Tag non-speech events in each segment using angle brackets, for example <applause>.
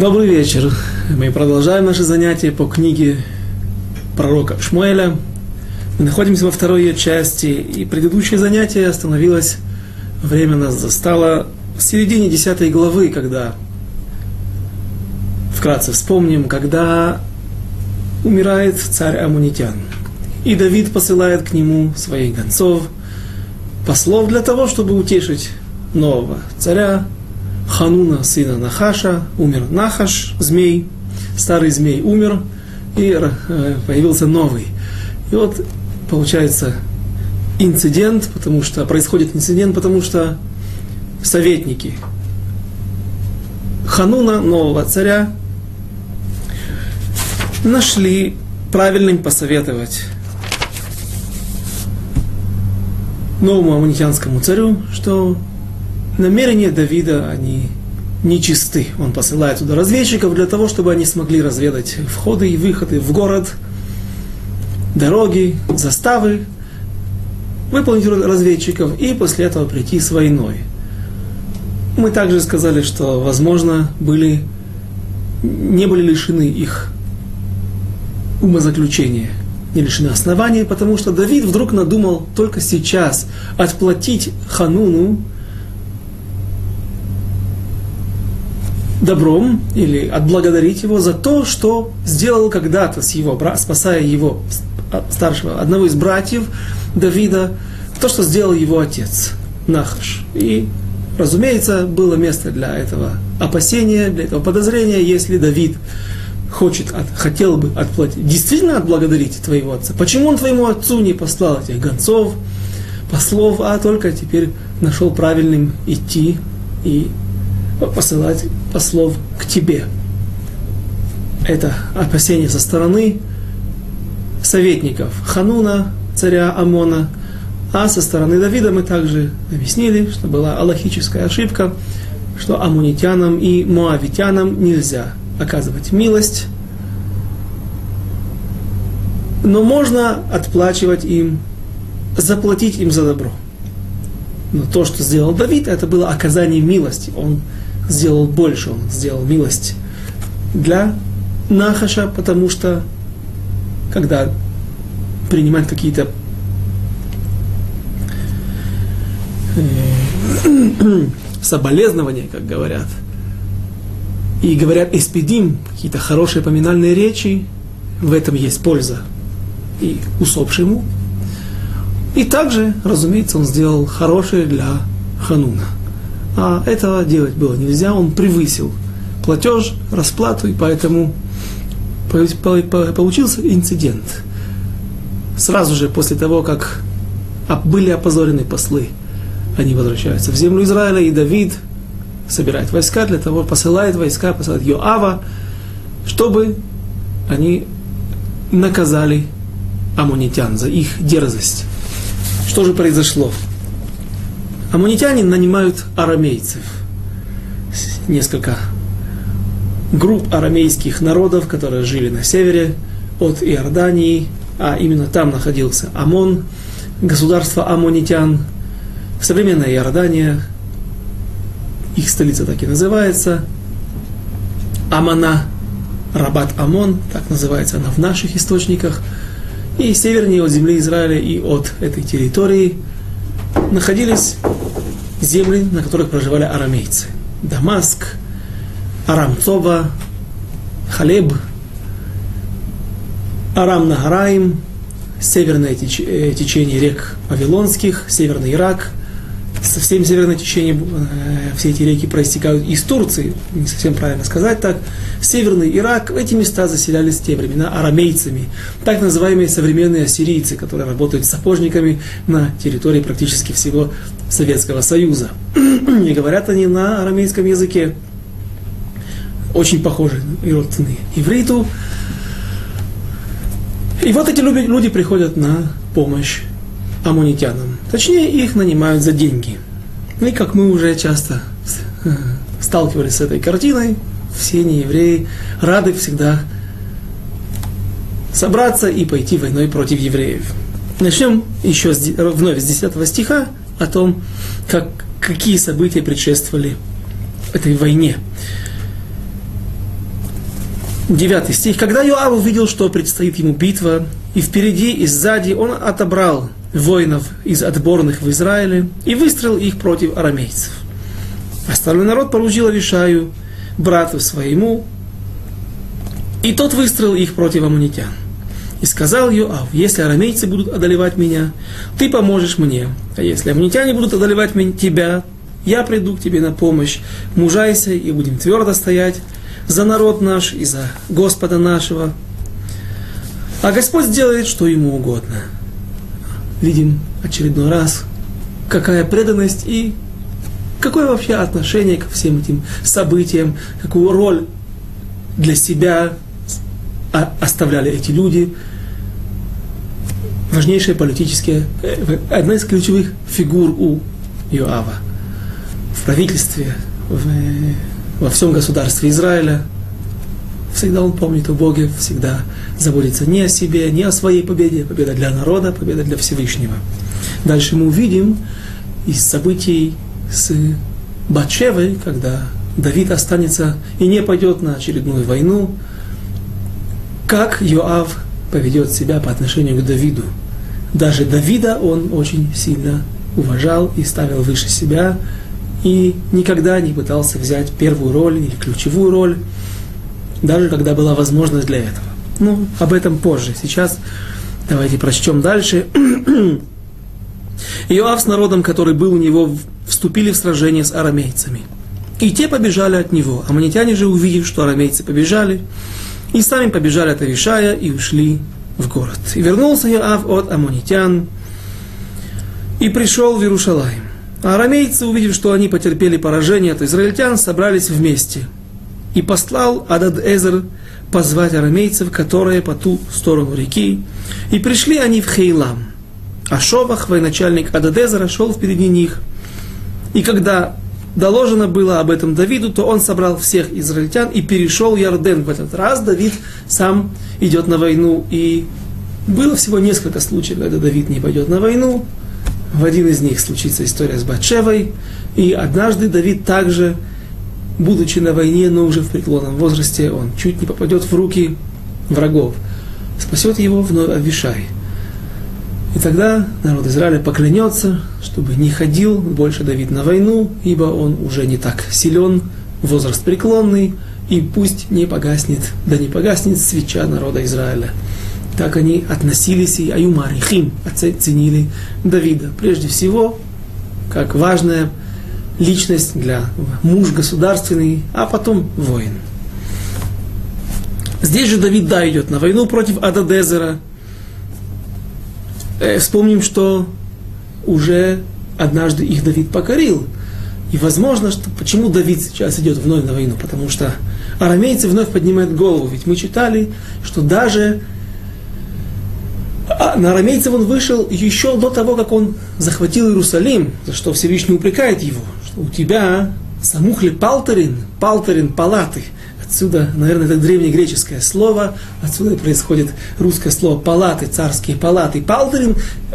Добрый вечер. Мы продолжаем наше занятие по книге пророка Шмуэля. Мы находимся во второй ее части, и предыдущее занятие остановилось, время нас застало в середине десятой главы, когда, вкратце вспомним, когда умирает царь Амунитян. И Давид посылает к нему своих гонцов, послов для того, чтобы утешить нового царя, Хануна, сына Нахаша, умер Нахаш, змей, старый змей умер, и э, появился новый. И вот получается инцидент, потому что происходит инцидент, потому что советники Хануна, нового царя, нашли правильным посоветовать новому амунитянскому царю, что намерения Давида, они нечисты. Он посылает туда разведчиков для того, чтобы они смогли разведать входы и выходы в город, дороги, заставы, выполнить разведчиков и после этого прийти с войной. Мы также сказали, что, возможно, были, не были лишены их умозаключения, не лишены оснований, потому что Давид вдруг надумал только сейчас отплатить Хануну добром или отблагодарить его за то, что сделал когда-то с его спасая его старшего, одного из братьев Давида, то, что сделал его отец Нахаш. И, разумеется, было место для этого опасения, для этого подозрения, если Давид хочет, от, хотел бы отплатить, действительно отблагодарить твоего отца. Почему он твоему отцу не послал этих гонцов, послов, а только теперь нашел правильным идти и посылать послов к тебе. Это опасение со стороны советников Хануна, царя Амона, а со стороны Давида мы также объяснили, что была аллахическая ошибка, что амунитянам и моавитянам нельзя оказывать милость, но можно отплачивать им, заплатить им за добро. Но то, что сделал Давид, это было оказание милости. Он сделал больше, он сделал милость для Нахаша, потому что когда принимать какие-то э, <clears throat> соболезнования, как говорят, и говорят эспидим, какие-то хорошие поминальные речи, в этом есть польза и усопшему. И также, разумеется, он сделал хорошее для Хануна – а этого делать было нельзя, он превысил платеж, расплату, и поэтому получился инцидент. Сразу же после того, как были опозорены послы, они возвращаются в землю Израиля, и Давид собирает войска для того, посылает войска, посылает Йоава, чтобы они наказали амунитян за их дерзость. Что же произошло? Амунитяне нанимают арамейцев. Несколько групп арамейских народов, которые жили на севере от Иордании, а именно там находился Амон, государство амонитян. Современная Иордания, их столица так и называется, Амана, Рабат Амон, так называется она в наших источниках, и севернее от земли Израиля и от этой территории находились земли, на которых проживали арамейцы. Дамаск, Арамцова, Халеб, Арам Нагараим, северное э, течение рек Вавилонских, северный Ирак, совсем северное течение, э, все эти реки проистекают из Турции, не совсем правильно сказать так. Северный Ирак, эти места заселялись в те времена арамейцами, так называемые современные ассирийцы, которые работают сапожниками на территории практически всего Советского Союза. <clears throat> И говорят они на арамейском языке, очень похожи и родственные ивриту. И вот эти люди приходят на помощь амунитянам. Точнее, их нанимают за деньги. И как мы уже часто э, сталкивались с этой картиной, все неевреи рады всегда собраться и пойти войной против евреев. Начнем еще с, вновь с 10 стиха о том, как, какие события предшествовали этой войне. Девятый стих. Когда Юав увидел, что предстоит ему битва, и впереди, и сзади, он отобрал воинов из отборных в Израиле и выстроил их против арамейцев. Остальной народ поручил Авишаю, брату своему, и тот выстроил их против аммонитян. И сказал Йоав, если арамейцы будут одолевать меня, ты поможешь мне. А если аммонитяне будут одолевать тебя, я приду к тебе на помощь. Мужайся и будем твердо стоять за народ наш и за Господа нашего. А Господь сделает, что ему угодно. Видим очередной раз, какая преданность и какое вообще отношение ко всем этим событиям, какую роль для себя оставляли эти люди. Важнейшие политические, э, одна из ключевых фигур у Иоава в правительстве, в, во всем государстве Израиля. Всегда он помнит о Боге, всегда заботится не о себе, не о своей победе. Победа для народа, победа для Всевышнего. Дальше мы увидим из событий с Батшевой, когда Давид останется и не пойдет на очередную войну, как Йоав поведет себя по отношению к Давиду. Даже Давида он очень сильно уважал и ставил выше себя, и никогда не пытался взять первую роль или ключевую роль, даже когда была возможность для этого. Ну, об этом позже. Сейчас давайте прочтем дальше. <clears throat> Иоав с народом, который был у него, вступили в сражение с арамейцами. И те побежали от него. Аммонитяне же, увидев, что арамейцы побежали, и сами побежали от Авишая и ушли в город. И вернулся Иоав от аммонитян и пришел в Иерушалаем. А арамейцы, увидев, что они потерпели поражение от израильтян, собрались вместе. И послал Адад-Эзер позвать арамейцев, которые по ту сторону реки. И пришли они в Хейлам. А Шовах, военачальник Ададезера, шел впереди них. И когда доложено было об этом Давиду, то он собрал всех израильтян и перешел Ярден. В этот раз Давид сам идет на войну. И было всего несколько случаев, когда Давид не пойдет на войну. В один из них случится история с Батшевой. И однажды Давид также, будучи на войне, но уже в преклонном возрасте, он чуть не попадет в руки врагов. Спасет его вновь Авишай – и тогда народ Израиля поклянется, чтобы не ходил больше Давид на войну, ибо он уже не так силен, возраст преклонный, и пусть не погаснет, да не погаснет свеча народа Израиля. Так они относились и Аюмарихим оценили Давида. Прежде всего, как важная личность для муж государственный, а потом воин. Здесь же Давид, да, идет на войну против Ададезера, э, вспомним, что уже однажды их Давид покорил. И возможно, что почему Давид сейчас идет вновь на войну? Потому что арамейцы вновь поднимают голову. Ведь мы читали, что даже а на арамейцев он вышел еще до того, как он захватил Иерусалим, за что Всевышний упрекает его, у тебя самухли палтерин, палтерин палаты – Отсюда, наверное, это древнегреческое слово, отсюда происходит русское слово палаты, царские палаты. Палтерин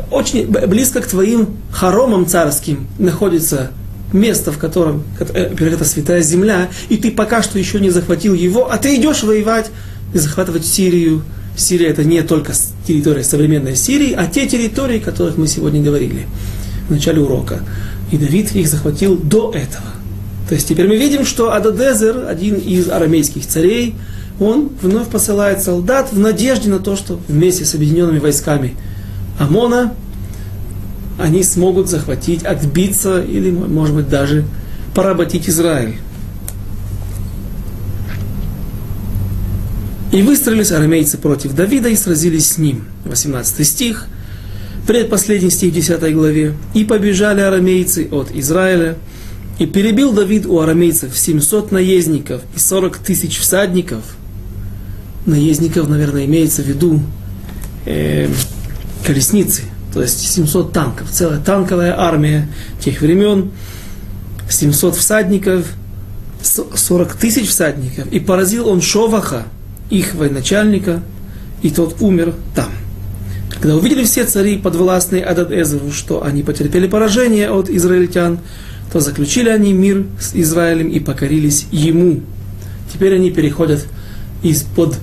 очень близко к твоим хоромам царским находится место, в котором, э, это святая земля, и ты пока что еще не захватил его, а ты идешь воевать и захватывать Сирию. Сирия это не только территория современной Сирии, а те территории, о которых мы сегодня говорили в начале урока. И Давид их захватил до этого. То есть теперь мы видим, что Ададезер, один из арамейских царей, он вновь посылает солдат в надежде на то, что вместе с объединенными войсками Амона они смогут захватить, отбиться или, может быть, даже поработить Израиль. И выстроились арамейцы против Давида и сразились с ним. 18 стих, предпоследний стих 10 главе. И побежали арамейцы от Израиля, и перебил Давид у арамейцев 700 наездников и 40 тысяч всадников. Наездников, наверное, имеется в виду э, колесницы, то есть 700 танков, целая танковая армия тех времен, 700 всадников, 40 тысяч всадников. И поразил он Шоваха, их военачальника, и тот умер там. Когда увидели все цари подвластные Адад-Эзеру, что они потерпели поражение от израильтян, то заключили они мир с Израилем и покорились ему. Теперь они переходят из-под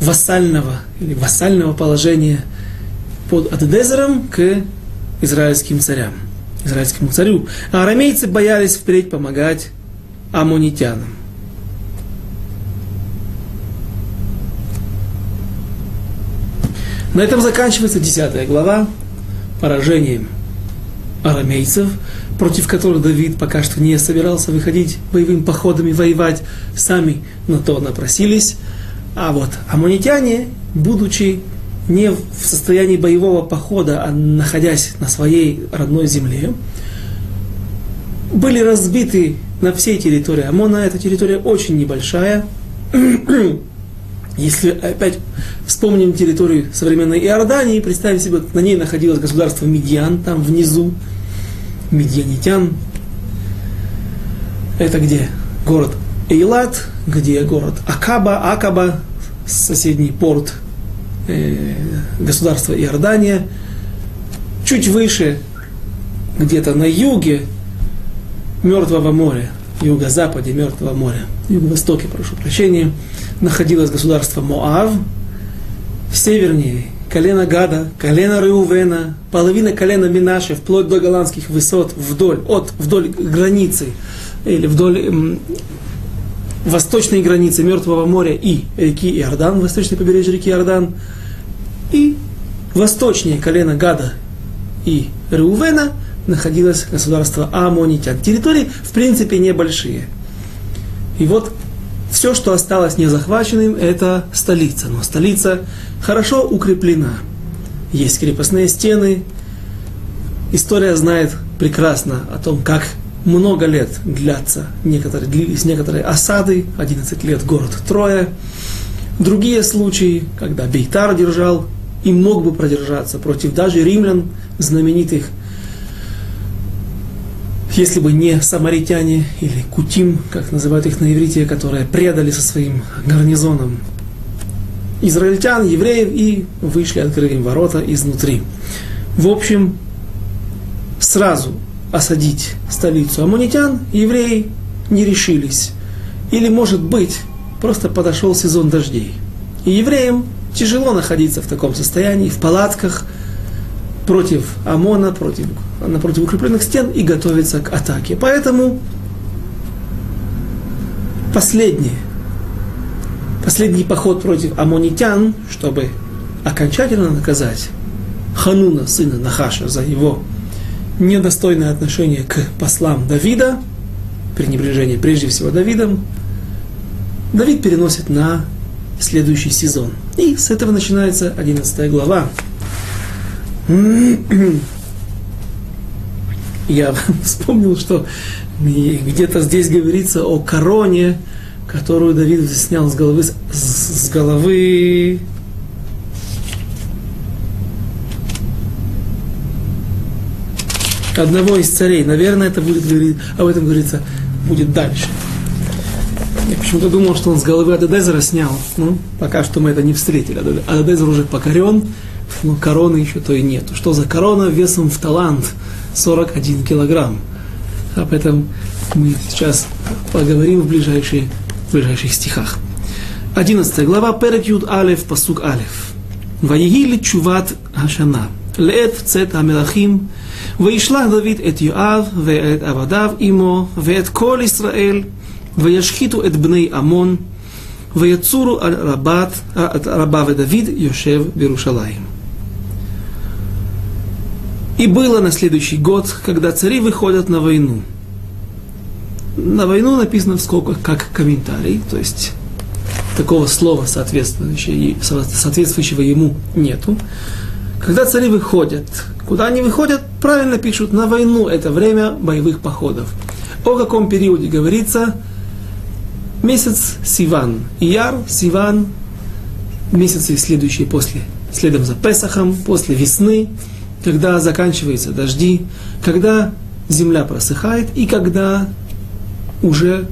вассального или вассального положения под Адедезером к израильским царям, израильскому царю. А арамейцы боялись впредь помогать аммонитянам. На этом заканчивается 10 глава поражением арамейцев, против которых Давид пока что не собирался выходить боевым походами, воевать. Сами на то напросились. А вот аммонитяне, будучи не в состоянии боевого похода, а находясь на своей родной земле, были разбиты на всей территории Амона. Эта территория очень небольшая. <clears throat> Если опять вспомним территорию современной Иордании, представим себе, на ней находилось государство Медиан, там внизу, медианитян. Это где? Город Эйлат, где город Акаба, Акаба, соседний порт э, государства Иордания. Чуть выше, где-то на юге Мертвого моря, юго-западе Мертвого моря, юго-востоке, прошу прощения, находилось государство Моав, севернее колено Гада, колено Реувена, половина колена Минаши, вплоть до голландских высот, вдоль, от, вдоль границы, или вдоль м, восточной границы Мертвого моря и реки Иордан, восточной побережье реки Иордан, и восточнее колено Гада и Реувена находилось государство Амонитян. Территории, в принципе, небольшие. И вот все, что осталось незахваченным, это столица. Но столица хорошо укреплена. Есть крепостные стены. История знает прекрасно о том, как много лет длятся некоторые, длились некоторые осады, 11 лет город Троя. Другие случаи, когда Бейтар держал и мог бы продержаться против даже римлян, знаменитых если бы не самаритяне или кутим, как называют их на иврите, которые предали со своим гарнизоном израильтян, евреев и вышли, открыли им ворота изнутри. В общем, сразу осадить столицу аммонитян евреи не решились. Или, может быть, просто подошел сезон дождей. И евреям тяжело находиться в таком состоянии, в палатках, против ОМОНа, против, напротив укрепленных стен и готовится к атаке. Поэтому последний, последний поход против амонитян, чтобы окончательно наказать Хануна, сына Нахаша, за его недостойное отношение к послам Давида, пренебрежение прежде всего Давидом, Давид переносит на следующий сезон. И с этого начинается 11 глава. Я <laughs> вспомнил, что где-то здесь говорится о короне, которую Давид снял с головы, с, головы одного из царей. Наверное, это будет говорить, об этом говорится будет дальше. Я почему-то думал, что он с головы Ададезера снял. Ну, пока что мы это не встретили. Ададезер уже покорен, но короны еще то и нету. Что за корона весом в талант 41 килограмм? Об этом мы сейчас поговорим в, ближайшие, в ближайших стихах. 11 глава, Перек Юд Алев, Пасук Алев. ויהי чуват השנה, לעת צאת המלכים, וישלח דוד את יואב ואת עבדיו עמו, ואת כל ישראל, וישחיתו את בני עמון, ויצורו על רבת, רבה ודוד יושב בירושלים. и было на следующий год, когда цари выходят на войну. На войну написано в скобках как комментарий, то есть такого слова соответствующего, соответствующего ему нету. Когда цари выходят, куда они выходят, правильно пишут, на войну это время боевых походов. О каком периоде говорится? Месяц Сиван. Ияр, Сиван, месяцы следующие после, следом за Песахом, после весны, когда заканчиваются дожди, когда земля просыхает и когда уже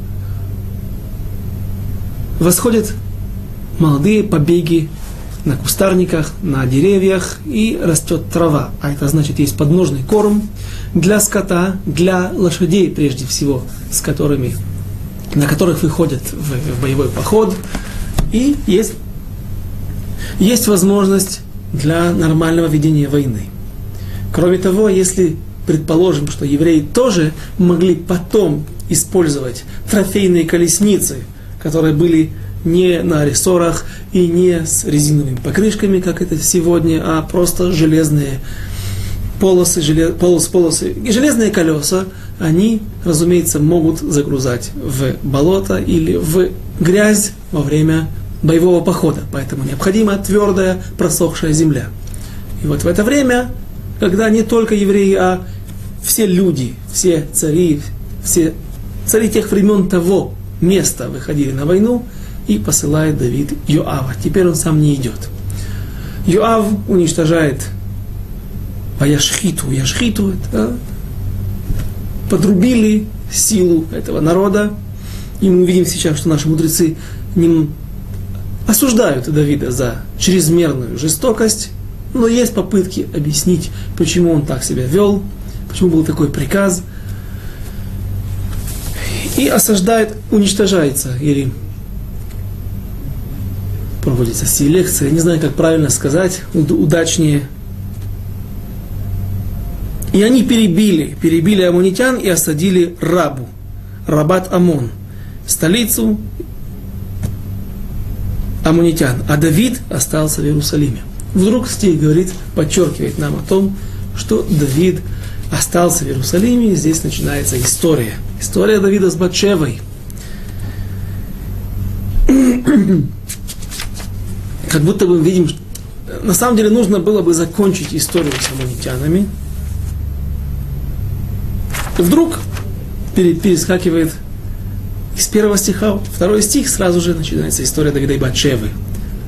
восходят молодые побеги на кустарниках, на деревьях и растет трава. А это значит, есть подножный корм для скота, для лошадей прежде всего, с которыми, на которых выходят в, в боевой поход. И есть, есть возможность для нормального ведения войны. Кроме того, если предположим, что евреи тоже могли потом использовать трофейные колесницы, которые были не на рессорах и не с резиновыми покрышками, как это сегодня, а просто железные полосы, желез, полос, полосы и железные колеса, они, разумеется, могут загрузать в болото или в грязь во время боевого похода. Поэтому необходима твердая просохшая земля. И вот в это время, когда не только евреи, а все люди, все цари, все цари тех времен того места выходили на войну, и посылает Давид Йоава. Теперь он сам не идет. Йоав уничтожает Ваяшхиту. Яшхиту это подрубили силу этого народа. И мы увидим сейчас, что наши мудрецы не осуждают Давида за чрезмерную жестокость, но есть попытки объяснить, почему он так себя вел, почему был такой приказ. И осаждает, уничтожается, или проводится селекция, не знаю, как правильно сказать, удачнее – и они перебили, перебили амунитян и осадили Рабу, Рабат Амон, столицу амунитян. А Давид остался в Иерусалиме. Вдруг стих говорит, подчеркивает нам о том, что Давид остался в Иерусалиме, и здесь начинается история. История Давида с Батшевой. <clears throat> Как будто мы видим, на самом деле нужно было бы закончить историю с амунитянами, вдруг перескакивает из первого стиха, второй стих, сразу же начинается история Давида и Батшевы.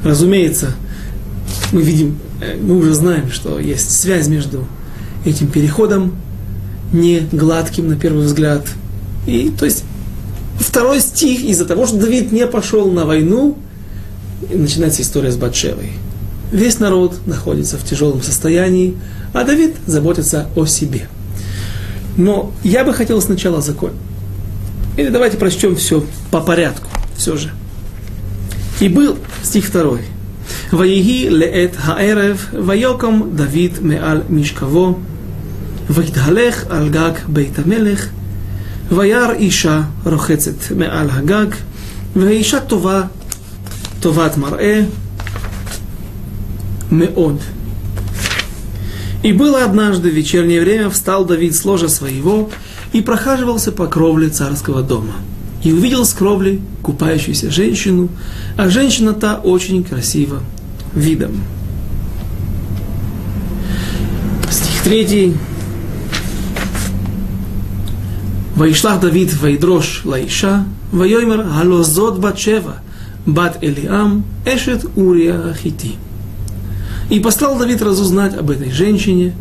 Разумеется, мы видим, э, мы уже знаем, что есть связь между этим переходом, не гладким на первый взгляд. И, то есть, второй стих, из-за того, что Давид не пошел на войну, начинается история с Батшевой. Весь народ находится в тяжелом состоянии, а Давид заботится о себе – но я бы хотел сначала закон. Или давайте прочтем все по порядку, все же. И был стих второй. ויהי לעת הערב, ויקום דוד מעל משכבו, ויתהלך על גג בית המלך, וירא אישה רוחצת מעל הגג, והאישה טובה, טובת מראה מאוד. И было однажды в вечернее время, встал Давид с ложа своего и прохаживался по кровле царского дома. И увидел с кровли купающуюся женщину, а женщина та очень красива видом. Стих третий. וישלח דוד וידרוש לאישה, ויאמר הלא זאת בת שבע, בת אליעם, אשת אוריה החיתי. И послал Давид разузнать об этой женщине.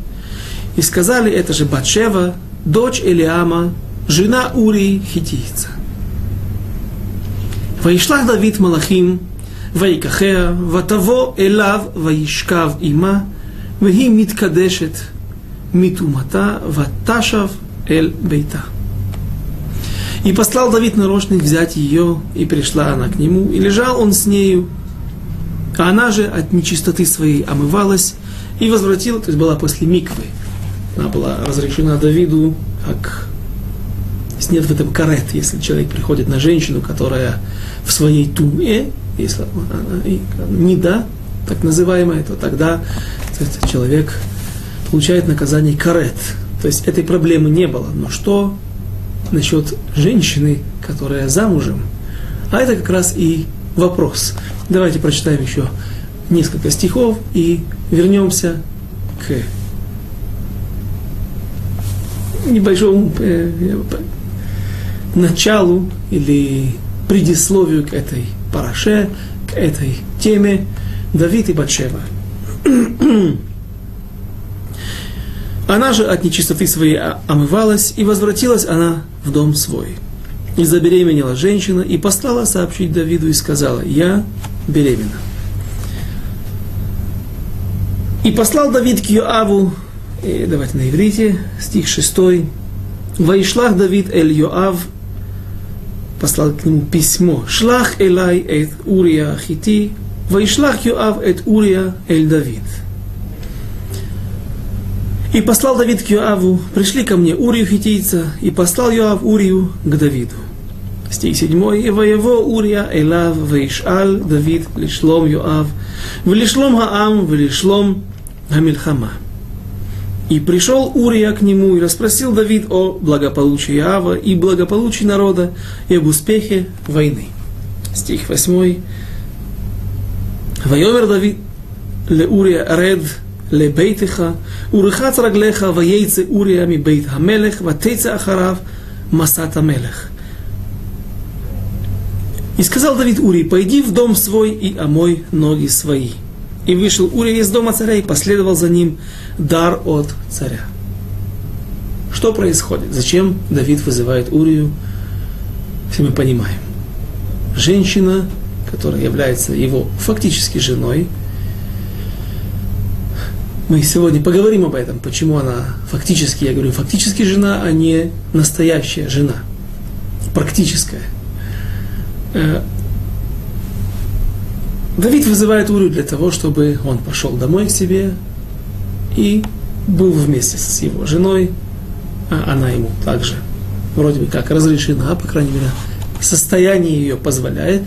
И сказали, это же Батшева, дочь Элиама, жена Урии хитийца. וישלח דוד מלאכים, ויקחיה, ותבוא אליו, וישכב עמה, והיא מתקדשת מטומאתה, ותשב אל ביתה. И послал Давид нарочных взять ее, и пришла она к нему, и лежал он с нею, а она же от нечистоты своей омывалась и возвратила, то есть была после миквы. Она была разрешена Давиду, как есть нет в этом карет, если человек приходит на женщину, которая в своей туме, если она не да, так называемая, то тогда то человек получает наказание карет. То есть этой проблемы не было. Но что насчет женщины, которая замужем? А это как раз и вопрос. Давайте прочитаем еще несколько стихов и вернемся к небольшому э, началу или предисловию к этой параше, к этой теме Давид и Батшева. <clears throat> Она же от нечистоты своей омывалась, и возвратилась она в дом свой. И забеременела женщина, и послала сообщить Давиду, и сказала, я беременна. И послал Давид к Йоаву, и давайте на иврите, стих 6. Вайшлах Давид эль Йоав, послал к нему письмо. Шлах Элай эт Урия Хити, Вайшлах Юав эт Урия Эль Давид. И послал Давид к Юаву, пришли ко мне Урию хитийца, и послал Юав Урию к Давиду. Стих 7. И воево Урия Элав Ваишаль Давид лишлом Юав, влишлом Хаам, влишлом Хамильхама. И пришел Урия к нему и расспросил Давид о благополучии Ава и благополучии народа и об успехе войны. Стих 8. Вайомер Давид ле Урия Ред ле Бейтиха, урыхац раглеха ваейце Урия ми Бейт Хамелех, ватейце Ахарав Масат Амелех. И сказал Давид Урии, пойди в дом свой и омой ноги свои. И вышел Урия из дома царя и последовал за ним дар от царя. Что происходит? Зачем Давид вызывает Урию? Все мы понимаем. Женщина, которая является его фактически женой, мы сегодня поговорим об этом, почему она фактически, я говорю, фактически жена, а не настоящая жена, практическая. Давид вызывает Урию для того, чтобы он пошел домой к себе и был вместе с его женой, а она ему также вроде бы как разрешена, по крайней мере, состояние ее позволяет.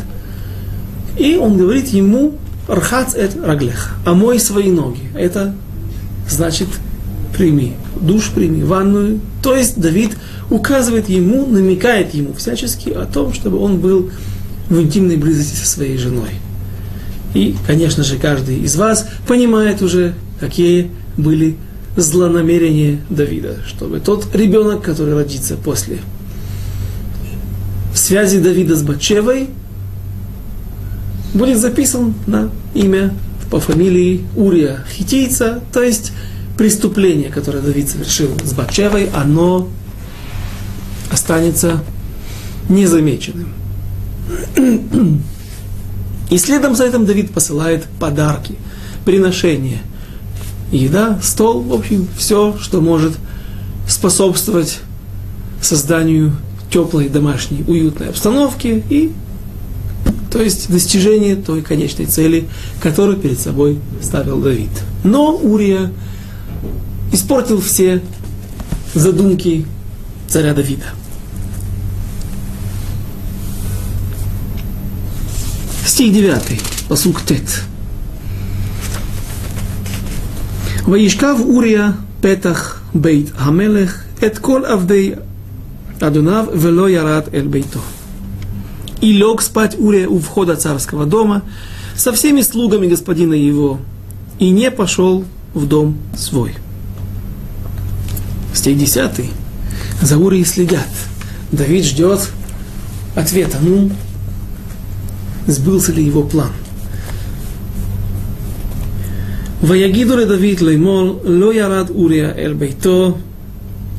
И он говорит ему, Рхац эт раглеха, омой свои ноги. Это значит, прими душ, прими ванную. То есть Давид указывает ему, намекает ему всячески о том, чтобы он был в интимной близости со своей женой. И, конечно же, каждый из вас понимает уже, какие были злонамерения Давида, чтобы тот ребенок, который родится после связи Давида с Батчевой, будет записан на имя по фамилии Урия Хитийца, то есть преступление, которое Давид совершил с Батчевой, оно останется незамеченным. <clears throat> И следом за этим Давид посылает подарки, приношения, еда, стол, в общем, все, что может способствовать созданию теплой домашней уютной обстановки и то есть достижение той конечной цели, которую перед собой ставил Давид. Но Урия испортил все задумки царя Давида. Стих 9, посук Тет. Ваишкав Урия Петах Бейт Хамелех Эт Кол Авдей Адунав Вело Ярат Эль Бейто. И лег спать Урия у входа царского дома со всеми слугами господина его, и не пошел в дом свой. Стих 10. За Урией следят. Давид ждет ответа. Ну, сбылся ли его план. ויגידו לדוד לאמור לא ירד אוריה אל ביתו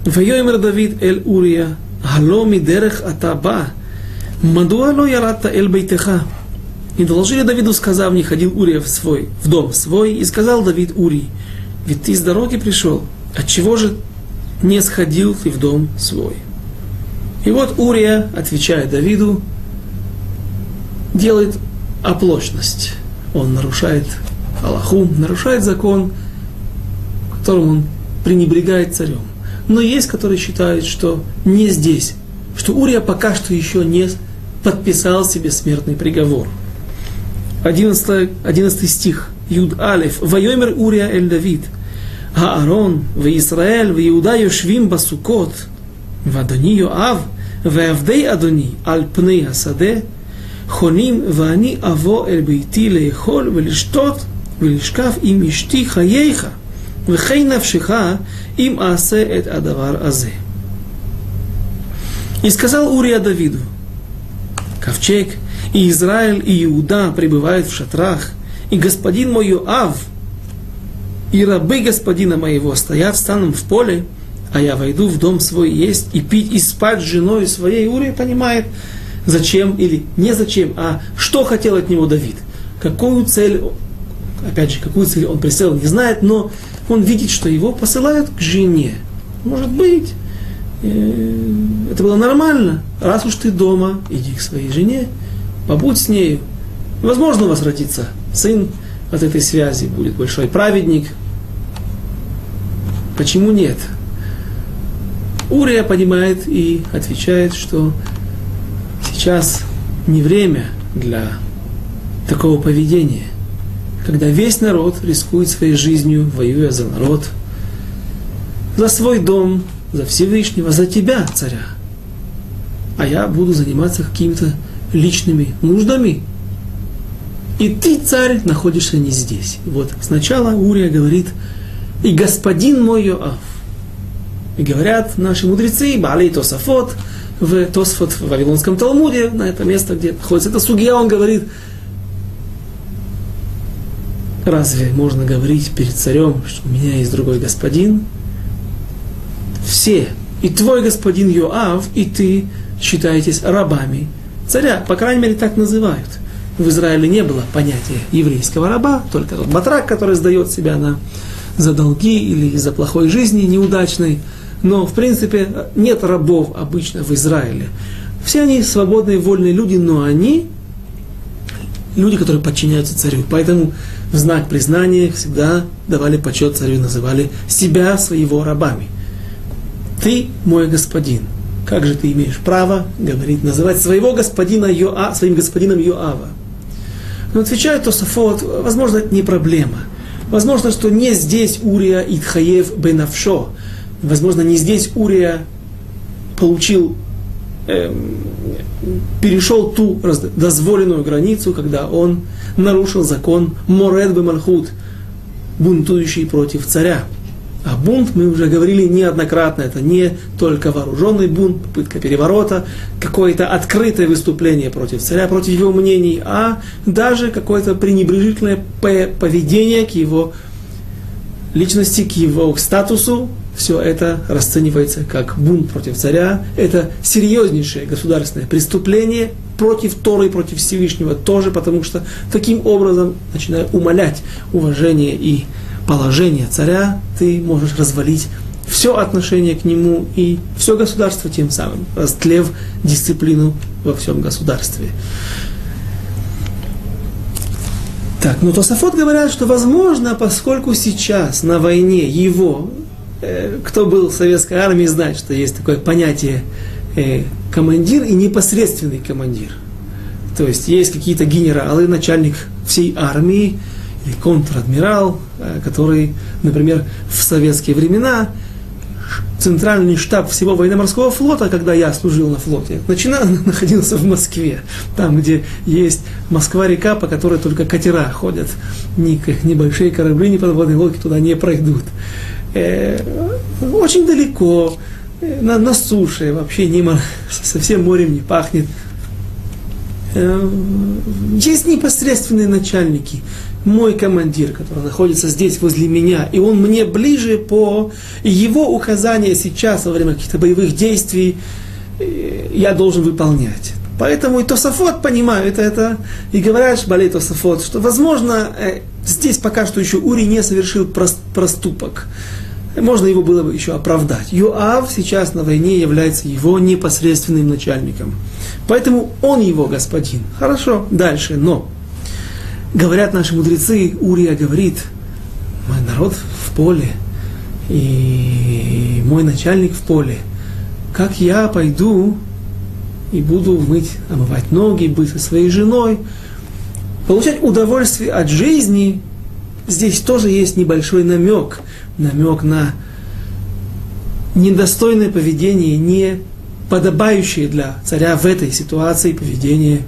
ויאמר דוד אל אוריה הלא מדרך אתה בא מדוע לא ירדת אל ביתך И доложили Давиду, сказав, не ходил Урия в свой, в дом свой, и сказал Давид Урий, ведь ты с дороги пришел, отчего же не сходил ты в дом свой? И вот Урия, отвечая Давиду, делает оплошность. Он нарушает Аллаху, нарушает закон, которым он пренебрегает царем. Но есть, которые считают, что не здесь, что Урия пока что еще не подписал себе смертный приговор. 11, 11 стих. Юд Алиф. Вайомер Урия Эль Давид. Аарон, в Израиль, в Иуда Йошвим Басукот, в Адони Йоав, в Авдей Адони, Аль Пны Асаде, חונים ואני אבוא אל ביתי לאכול ולשתות ולשכב עם אשתי חייך, וכי נפשך אם אעשה את הדבר הזה. И сказал Урия Давиду, ковчег, и Израиль, и Иуда пребывают в шатрах, и господин мой Юав, и рабы господина моего стоят станом в поле, а я войду в дом свой есть и пить и спать с женой своей. Урия понимает, зачем или не зачем, а что хотел от него Давид. Какую цель, опять же, какую цель он преследовал, не знает, но он видит, что его посылают к жене. Может быть, э, это было нормально. Раз уж ты дома, иди к своей жене, побудь с нею. Возможно, у вас родится сын от этой связи, будет большой праведник. Почему нет? Урия понимает и отвечает, что сейчас не время для такого поведения, когда весь народ рискует своей жизнью, воюя за народ, за свой дом, за Всевышнего, за тебя, царя. А я буду заниматься какими-то личными нуждами. И ты, царь, находишься не здесь. Вот сначала Урия говорит, и господин мой Йоав. И говорят наши мудрецы, Бали Тосафот, в Тосфот в Вавилонском Талмуде, на это место, где находится эта судья, он говорит, разве можно говорить перед царем, что у меня есть другой господин? Все, и твой господин Йоав, и ты считаетесь рабами царя, по крайней мере, так называют. В Израиле не было понятия еврейского раба, только тот батрак, который сдает себя на, за долги или из-за плохой жизни неудачной – но, в принципе, нет рабов обычно в Израиле. Все они свободные, вольные люди, но они люди, которые подчиняются царю. Поэтому в знак признания всегда давали почет царю, называли себя своего рабами. Ты мой господин. Как же ты имеешь право говорить, называть своего господина Йоа, своим господином Йоава? Но отвечает Тософот, возможно, это не проблема. Возможно, что не здесь Урия Итхаев Бенавшо, возможно, не здесь Урия получил, э, перешел ту дозволенную границу, когда он нарушил закон Моред Бемальхут, бунтующий против царя. А бунт, мы уже говорили неоднократно, это не только вооруженный бунт, попытка переворота, какое-то открытое выступление против царя, против его мнений, а даже какое-то пренебрежительное поведение к его личности, к его статусу, все это расценивается как бунт против царя. Это серьезнейшее государственное преступление против Торы и против Всевышнего тоже, потому что таким образом, начиная умолять уважение и положение царя, ты можешь развалить все отношение к нему и все государство тем самым, растлев дисциплину во всем государстве. Так, ну Тософот говорят, что возможно, поскольку сейчас на войне его кто был в советской армии, знает, что есть такое понятие э, командир и непосредственный командир. То есть есть какие-то генералы, начальник всей армии, или контр-адмирал, э, который, например, в советские времена центральный штаб всего военно-морского флота, когда я служил на флоте, начинал, <laughs> находился в Москве, там, где есть Москва-река, по которой только катера ходят, ни, ни большие корабли, ни подводные лодки туда не пройдут э, очень далеко, э, на, на суше, вообще не, <laughs> совсем морем не пахнет. Э, есть непосредственные начальники. Мой командир, который находится здесь возле меня, и он мне ближе по его указания сейчас во время каких-то боевых действий, э, я должен выполнять. Поэтому и Тософот понимают это, и говорят Шбалей Тософот, что, возможно, э, здесь пока что еще Ури не совершил проступок. Можно его было бы еще оправдать. Юав сейчас на войне является его непосредственным начальником. Поэтому он его господин. Хорошо, дальше, но говорят наши мудрецы, Урия говорит, мой народ в поле, и мой начальник в поле. Как я пойду и буду мыть, омывать ноги, быть со своей женой, получать удовольствие от жизни, здесь тоже есть небольшой намек, намек на недостойное поведение, не подобающее для царя в этой ситуации поведение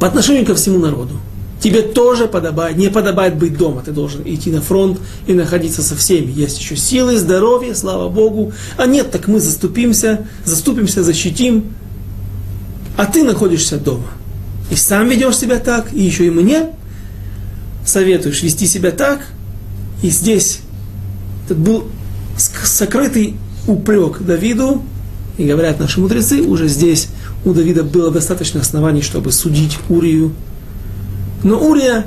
по отношению ко всему народу. Тебе тоже подобает, не подобает быть дома, ты должен идти на фронт и находиться со всеми. Есть еще силы, здоровье, слава Богу. А нет, так мы заступимся, заступимся, защитим. А ты находишься дома. И сам ведешь себя так, и еще и мне советуешь вести себя так. И здесь это был сокрытый упрек Давиду, и говорят наши мудрецы, уже здесь у Давида было достаточно оснований, чтобы судить Урию. Но Урия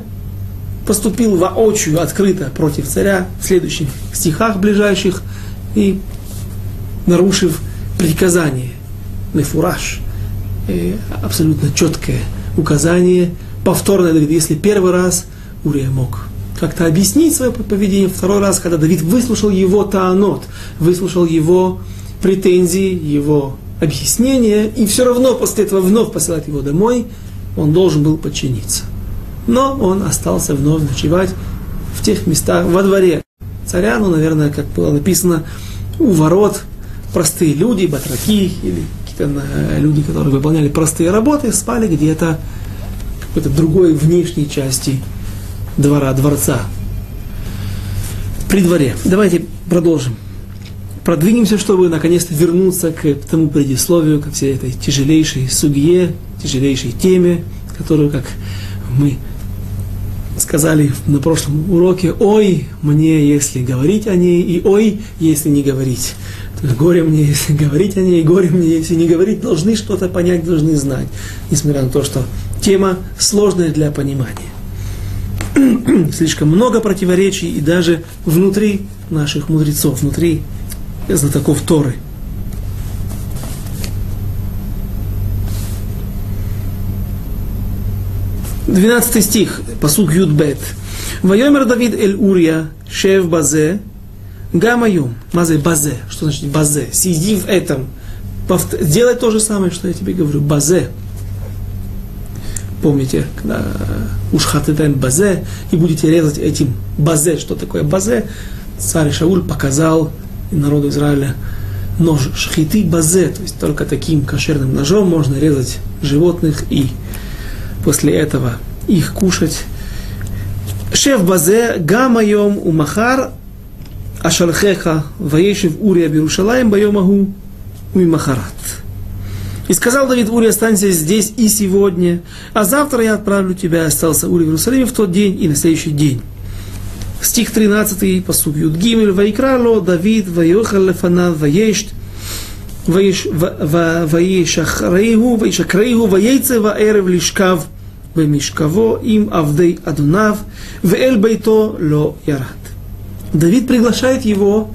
поступил воочию, открыто против царя в следующих стихах ближайших, и нарушив приказание, нефураж, э, абсолютно четкое указание, повторное Давид, если первый раз Урия мог как-то объяснить свое поведение, второй раз, когда Давид выслушал его таанот, выслушал его претензии, его объяснения, и все равно после этого вновь посылать его домой, он должен был подчиниться. Но он остался вновь ночевать в тех местах, во дворе царя, ну, наверное, как было написано, у ворот простые люди, батраки или э, люди, которые выполняли простые работы, спали где-то в какой-то другой внешней части двора, дворца, при дворе. Давайте продолжим. Продвинемся, чтобы наконец-то вернуться к тому предисловию, ко всей этой тяжелейшей сугье, тяжелейшей теме, которую, как мы сказали на прошлом уроке, ой, мне, если говорить о ней, и ой, если не говорить. Горе мне, если <laughs> говорить о ней, горе мне, если не говорить, должны что-то понять, должны знать. Несмотря на то, что тема сложная для понимания. <clears throat> Слишком много противоречий и даже внутри наших мудрецов, внутри знатоков Торы. Двенадцатый стих, посуд Юдбет. Вайомер Давид эль Урия, шев базе, гамаю, мазе базе. Что значит базе? Сиди в этом. Делай то же самое, что я тебе говорю. Базе. Помните, когда уж хатетен базе, и будете резать этим базе. Что такое базе? Царь Шауль показал народу Израиля нож шхиты базе, то есть только таким кошерным ножом можно резать животных и после этого их кушать. Шеф базе гамайом у махар Ашалхеха Ваешев Урия Берушалаем Байомаху Уимахарат. И сказал Давид Урия, останься здесь и сегодня, а завтра я отправлю тебя, остался Урия в Иерусалиме в тот день и на следующий день. Стих 13, посук Юдгимель, Вайкрало, Давид, Вайохал Лефана, Ваешт, Ваешахрейгу, Ваешакрейгу, Ваейцева, Эрев Лишкав, Вемишкаво, им Авдей Адунав, Вэль Бейто, Ло Ярат. Давид приглашает его,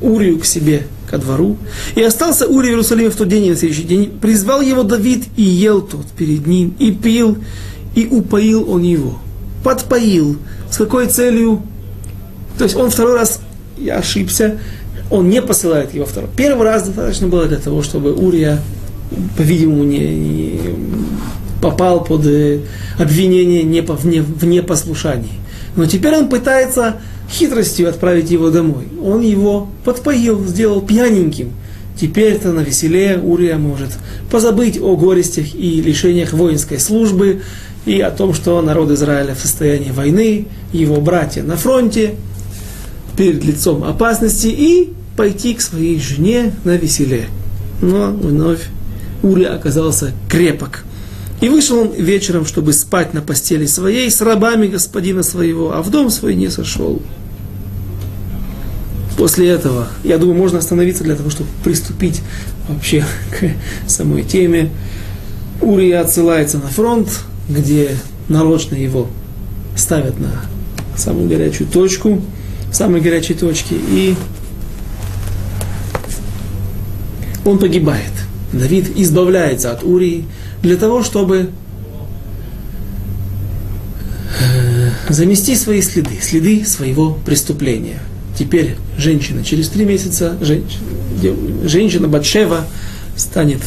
Урию, к себе, ко двору. И остался Урия в Иерусалиме в тот день и на следующий день. Призвал его Давид, и ел тот перед ним, и пил, и упоил он его. Подпоил, с какой целью? То есть он второй раз, я ошибся, он не посылает его второй. Первый раз достаточно было для того, чтобы Урия, по-видимому, не, не попал под э, обвинение не, в, не, в непослушании. Но теперь он пытается хитростью отправить его домой. Он его подпоил, сделал пьяненьким. Теперь-то на веселе Урия может позабыть о горестях и лишениях воинской службы, и о том, что народ Израиля в состоянии войны, его братья на фронте, перед лицом опасности, и пойти к своей жене на веселе. Но вновь Уля оказался крепок. И вышел он вечером, чтобы спать на постели своей с рабами господина своего, а в дом свой не сошел. После этого, я думаю, можно остановиться для того, чтобы приступить вообще <laughs> к самой теме. Урия отсылается на фронт, где нарочно его ставят на самую горячую точку, самой горячей точки, и он погибает. Давид избавляется от Урии для того, чтобы э, замести свои следы, следы своего преступления. Теперь женщина через три месяца, женщина, женщина Батшева станет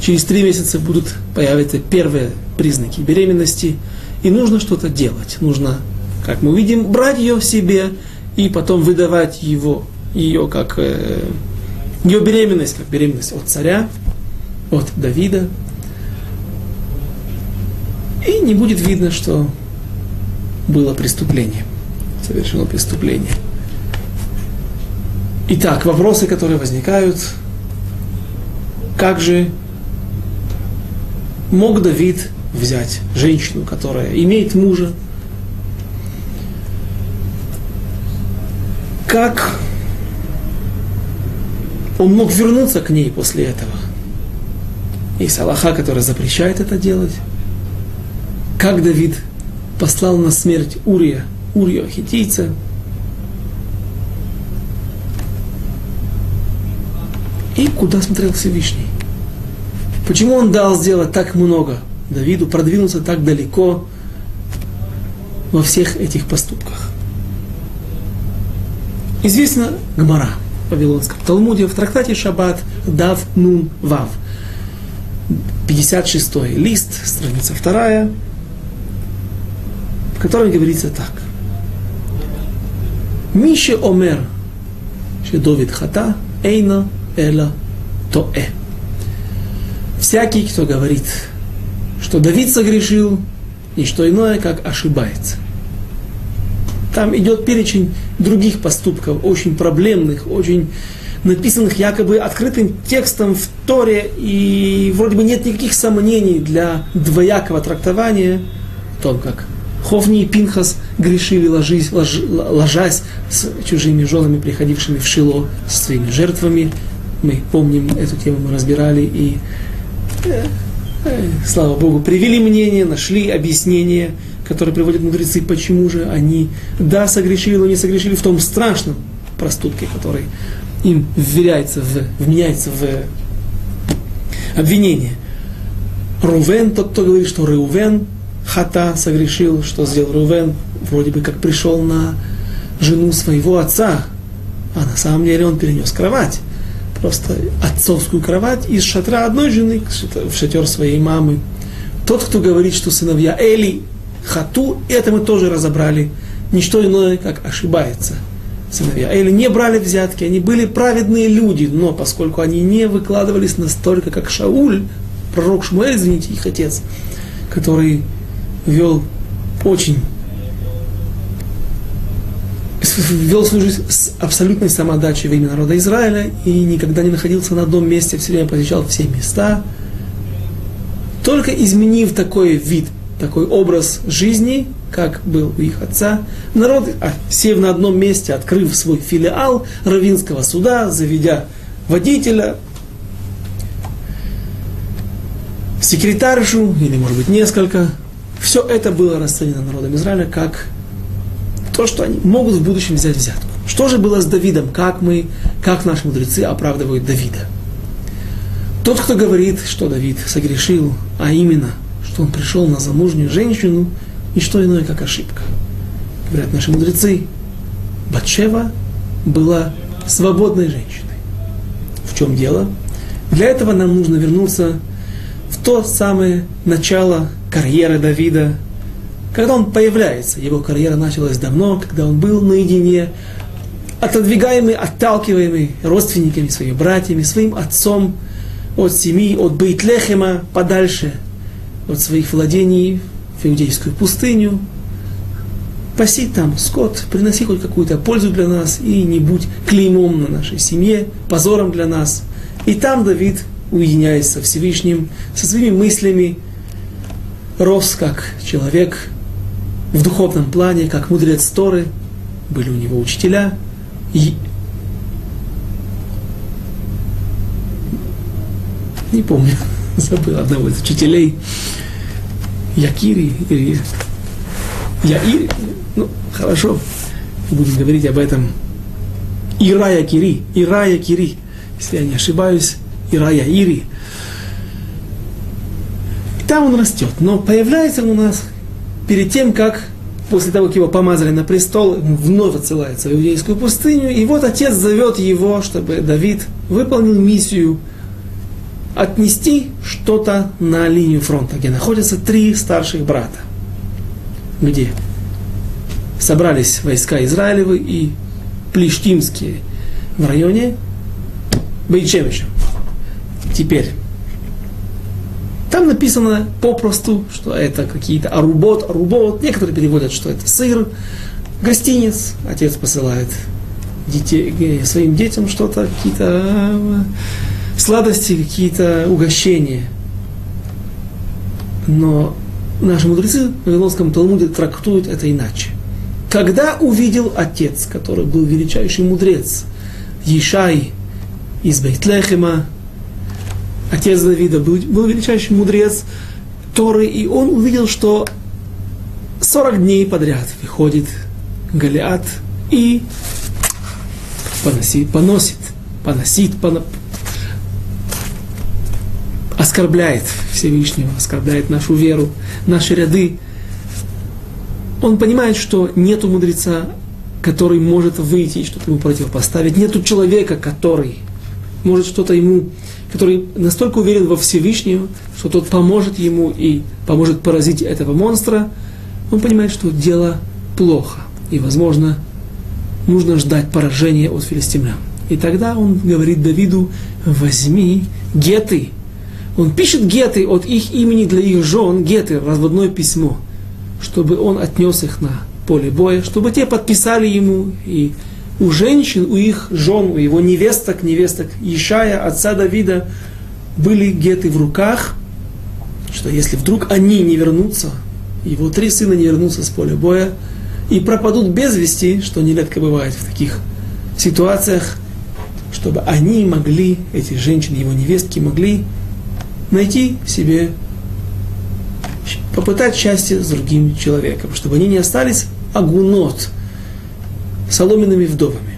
через три месяца будут появиться первые признаки беременности, и нужно что-то делать. Нужно, как мы видим, брать ее в себе и потом выдавать его, ее как э, ее беременность, как беременность от царя, от Давида. И не будет видно, что было преступление, совершено преступление. Итак, вопросы, которые возникают, как же мог Давид взять женщину, которая имеет мужа, как он мог вернуться к ней после этого? Есть Аллаха, который запрещает это делать. Как Давид послал на смерть Урия, Урия хитийца. И куда смотрел Всевышний? Почему он дал сделать так много Давиду, продвинуться так далеко во всех этих поступках? Известно Гмара в Вавилонском Талмуде в трактате Шаббат Дав Нун Вав. 56 лист, страница 2, в котором говорится так. Мише омер, Довид хата, эйна эла тоэ. Всякий, кто говорит, что Давид согрешил, и что иное, как ошибается. Там идет перечень других поступков, очень проблемных, очень написанных якобы открытым текстом в Торе, и вроде бы нет никаких сомнений для двоякого трактования о том, как Ховни и Пинхас грешили, ложись, лож, ложась с чужими женами, приходившими в Шило со своими жертвами. Мы помним эту тему, мы разбирали, и э, э, слава Богу, привели мнение, нашли объяснение – которые приводят мудрецы, почему же они, да, согрешили, но не согрешили в том страшном проступке, который им вверяется, в, вменяется в обвинение. Рувен, тот, кто говорит, что Реувен, Хата согрешил, что сделал Рувен, вроде бы как пришел на жену своего отца, а на самом деле он перенес кровать. Просто отцовскую кровать из шатра одной жены в шатер своей мамы. Тот, кто говорит, что сыновья Эли хату, это мы тоже разобрали. Ничто иное, как ошибается сыновья. Или не брали взятки, они были праведные люди, но поскольку они не выкладывались настолько, как Шауль, пророк Шмуэль, извините, их отец, который вел очень вел жизнь с абсолютной самодачей во имя народа Израиля и никогда не находился на одном месте, все время посещал все места. Только изменив такой вид такой образ жизни, как был у их отца. Народ, а, сев на одном месте, открыв свой филиал Равинского суда, заведя водителя, секретаршу, или, может быть, несколько, все это было расценено народом Израиля как то, что они могут в будущем взять взятку. Что же было с Давидом? Как мы, как наши мудрецы оправдывают Давида? Тот, кто говорит, что Давид согрешил, а именно – что он пришел на замужнюю женщину, и что иное, как ошибка. Говорят наши мудрецы, Батшева была свободной женщиной. В чем дело? Для этого нам нужно вернуться в то самое начало карьеры Давида, когда он появляется. Его карьера началась давно, когда он был наедине, отодвигаемый, отталкиваемый родственниками, своими братьями, своим отцом от семьи, от Бейтлехема подальше – от своих владений в иудейскую пустыню, паси там скот, приноси хоть какую-то пользу для нас и не будь клеймом на нашей семье, позором для нас. И там Давид, уединяясь со Всевышним, со своими мыслями, рос как человек в духовном плане, как мудрец Торы, были у него учителя, и не помню, <laughs> забыл одного из учителей, Якири или Яири, ну, хорошо, будем говорить об этом. Ира Якири, Ира Якири, если я не ошибаюсь, Ира Яири. Там он растет, но появляется он у нас перед тем, как после того, как его помазали на престол, вновь отсылается в иудейскую пустыню, и вот отец зовет его, чтобы Давид выполнил миссию – отнести что-то на линию фронта, где находятся три старших брата, где собрались войска Израилевы и плештимские в районе Бейчевича. Теперь, там написано попросту, что это какие-то арубот, арубот. Некоторые переводят, что это сыр, гостиниц. Отец посылает детей, э, своим детям что-то, какие-то сладости, какие-то угощения. Но наши мудрецы в Вавилонском Талмуде трактуют это иначе. Когда увидел отец, который был величайший мудрец, Ешай из Бейтлехема, отец Давида был, был величайший мудрец Торы, и он увидел, что 40 дней подряд выходит Голиат и поносит, поносит, поносит, оскорбляет Всевышнего, оскорбляет нашу веру, наши ряды, он понимает, что нету мудреца, который может выйти и что-то ему противопоставить. Нету человека, который может что-то ему, который настолько уверен во Всевышнем, что тот поможет ему и поможет поразить этого монстра. Он понимает, что дело плохо. И, возможно, нужно ждать поражения от филистимлян. И тогда он говорит Давиду, возьми геты. Он пишет геты от их имени для их жен, геты, разводное письмо, чтобы он отнес их на поле боя, чтобы те подписали ему, и у женщин, у их жен, у его невесток, невесток Ишая, отца Давида, были геты в руках, что если вдруг они не вернутся, его три сына не вернутся с поля боя, и пропадут без вести, что нередко бывает в таких ситуациях, чтобы они могли, эти женщины, его невестки, могли найти себе, попытать счастье с другим человеком, чтобы они не остались агунот, соломенными вдовами.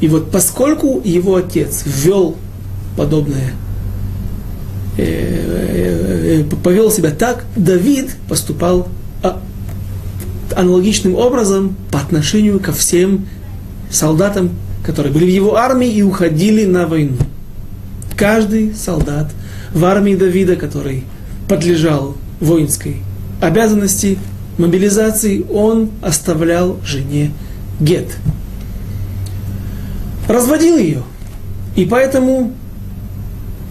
И вот поскольку его отец ввел подобное, э, э, э, повел себя так, Давид поступал а, аналогичным образом по отношению ко всем солдатам, которые были в его армии и уходили на войну. Каждый солдат в армии Давида, который подлежал воинской обязанности, мобилизации, он оставлял жене гет. Разводил ее. И поэтому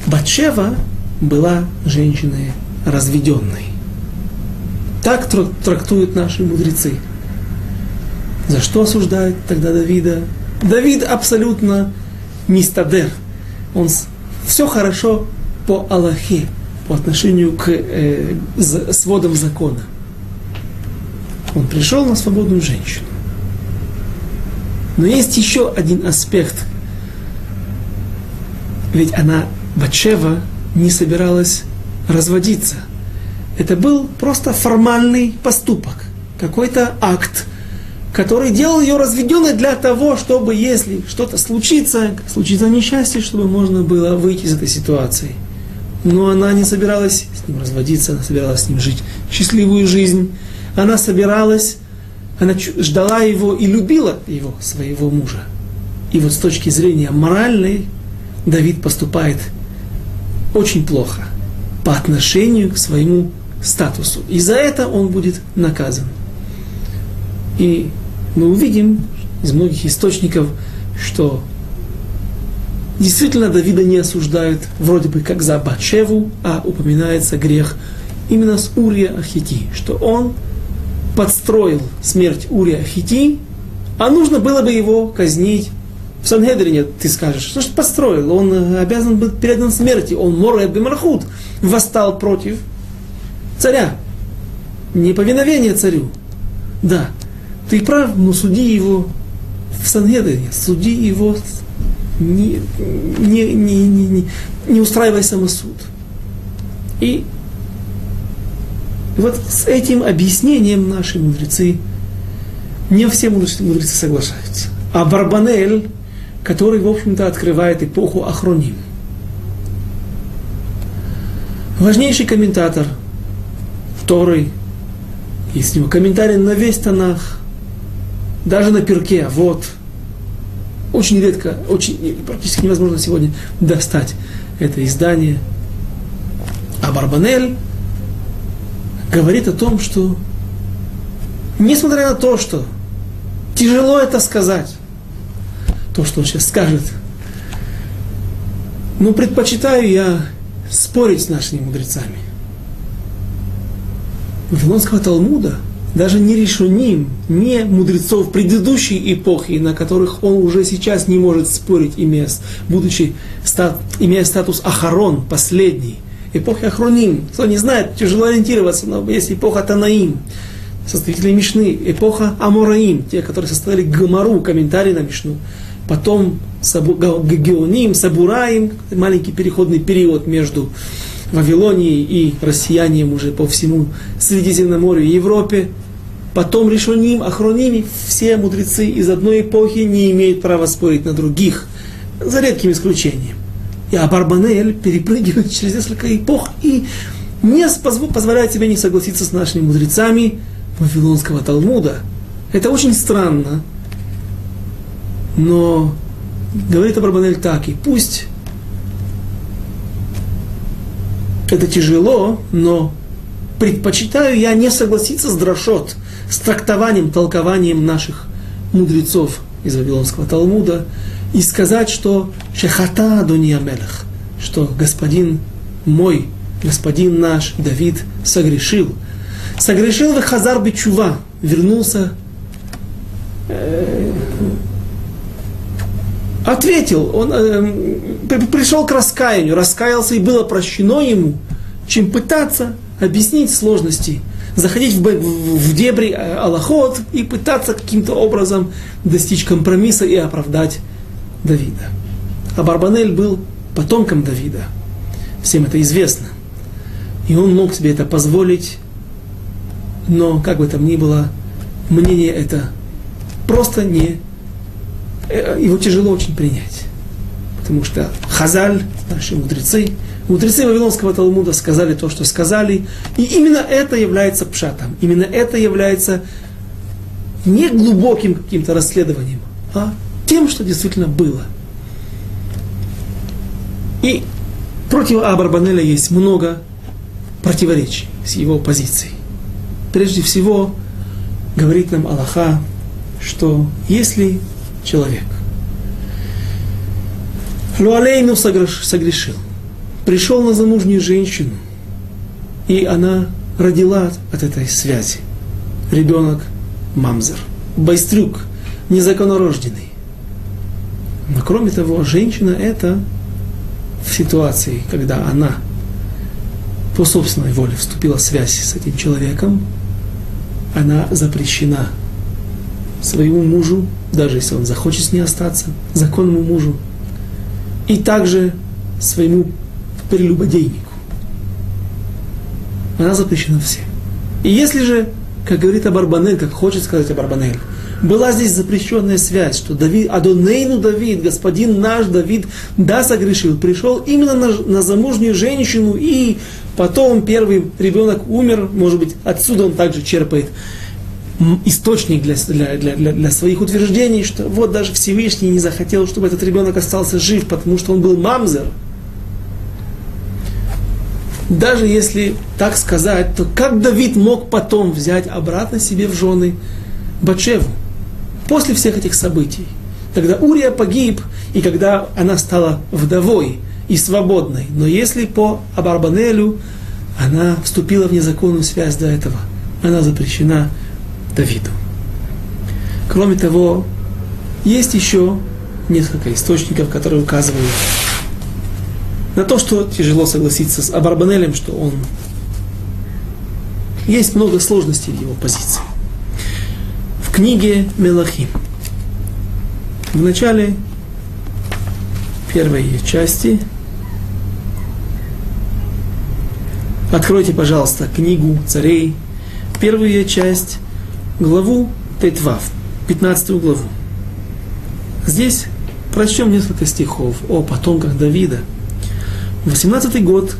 Батшева была женщиной разведенной. Так трактуют наши мудрецы. За что осуждают тогда Давида? Давид абсолютно не стадер. Он все хорошо по Аллахе, по отношению к э, сводам закона. Он пришел на свободную женщину. Но есть еще один аспект. Ведь она, Батшева, не собиралась разводиться – это был просто формальный поступок, какой-то акт, который делал ее разведенной для того, чтобы, если что-то случится, случится несчастье, чтобы можно было выйти из этой ситуации. Но она не собиралась с ним разводиться, она собиралась с ним жить счастливую жизнь. Она собиралась, она ждала его и любила его, своего мужа. И вот с точки зрения моральной Давид поступает очень плохо по отношению к своему статусу. И за это он будет наказан. И мы увидим из многих источников, что действительно Давида не осуждают вроде бы как за Батшеву, а упоминается грех именно с Урия Ахити, что он подстроил смерть Урия Ахити, а нужно было бы его казнить в Сангедрине, ты скажешь, что ж подстроил, он обязан быть передан смерти, он Морэ Бемархут восстал против царя. Неповиновение царю. Да, ты прав, но суди его в Сангедрине, суди его, не, не, не, не, не, не устраивай самосуд. И вот с этим объяснением наши мудрецы, не все мудрецы соглашаются. А Барбанель, который, в общем-то, открывает эпоху Ахроним, важнейший комментатор – Торы, с него комментарий на весь Танах, даже на перке, вот. Очень редко, очень, практически невозможно сегодня достать это издание. А Барбанель говорит о том, что несмотря на то, что тяжело это сказать, то, что он сейчас скажет, но предпочитаю я спорить с нашими мудрецами. Вавилонского Талмуда, даже не решеним, не мудрецов предыдущей эпохи, на которых он уже сейчас не может спорить, имея, будучи, стат, имея статус Ахарон, последний, эпохи Ахроним, кто не знает, тяжело ориентироваться, но есть эпоха Танаим, составители Мишны, эпоха Амураим, те, которые составили Гамару, комментарий на Мишну, потом Геоним, Сабураим, маленький переходный период между Вавилонии и россиянием уже по всему Средиземному морю и Европе. Потом решеним, охроним, все мудрецы из одной эпохи не имеют права спорить на других, за редким исключением. И Абарбанель перепрыгивает через несколько эпох и не позволяет себе не согласиться с нашими мудрецами Вавилонского Талмуда. Это очень странно, но говорит Абарбанель так, и пусть это тяжело, но предпочитаю я не согласиться с Драшот, с трактованием, толкованием наших мудрецов из Вавилонского Талмуда и сказать, что Шехата Дуния Мелех, что господин мой, господин наш Давид согрешил. Согрешил в Хазар Бичува, вернулся, э, ответил, он э, пришел к раскаянию, раскаялся и было прощено ему, чем пытаться объяснить сложности, заходить в, в, в дебри э, Аллахот и пытаться каким-то образом достичь компромисса и оправдать Давида. А Барбанель был потомком Давида. Всем это известно. И он мог себе это позволить, но, как бы там ни было, мнение это просто не... Э, его тяжело очень принять. Потому что Хазаль, наши мудрецы, мудрецы Вавилонского Талмуда сказали то, что сказали, и именно это является пшатом, именно это является не глубоким каким-то расследованием, а тем, что действительно было. И против Абарбанеля есть много противоречий с его позицией. Прежде всего, говорит нам Аллаха, что если человек Луалейну согрешил, пришел на замужнюю женщину, и она родила от этой связи. Ребенок мамзер, байстрюк, незаконнорожденный. Но кроме того, женщина это в ситуации, когда она по собственной воле вступила в связь с этим человеком, она запрещена своему мужу, даже если он захочет с ней остаться, законному мужу, и также своему прелюбодейнику. Она запрещена всем. И если же, как говорит Абарбанель, как хочет сказать Абарбанель, была здесь запрещенная связь, что Давид, Адонейну Давид, господин наш Давид, да, согрешил, пришел именно на, на замужнюю женщину, и потом первый ребенок умер, может быть, отсюда он также черпает источник для, для, для, для своих утверждений, что вот даже Всевышний не захотел, чтобы этот ребенок остался жив, потому что он был мамзер. Даже если так сказать, то как Давид мог потом взять обратно себе в жены Бачеву? После всех этих событий, когда Урия погиб, и когда она стала вдовой и свободной, но если по Абарбанелю она вступила в незаконную связь до этого, она запрещена Давиду. Кроме того, есть еще несколько источников, которые указывают на то, что тяжело согласиться с Абарбанелем, что он... Есть много сложностей в его позиции. Книге Мелахим, в начале первой части, откройте, пожалуйста, книгу царей, первую часть, главу Тетвав, 15 главу. Здесь прочтем несколько стихов о потомках Давида. 18 год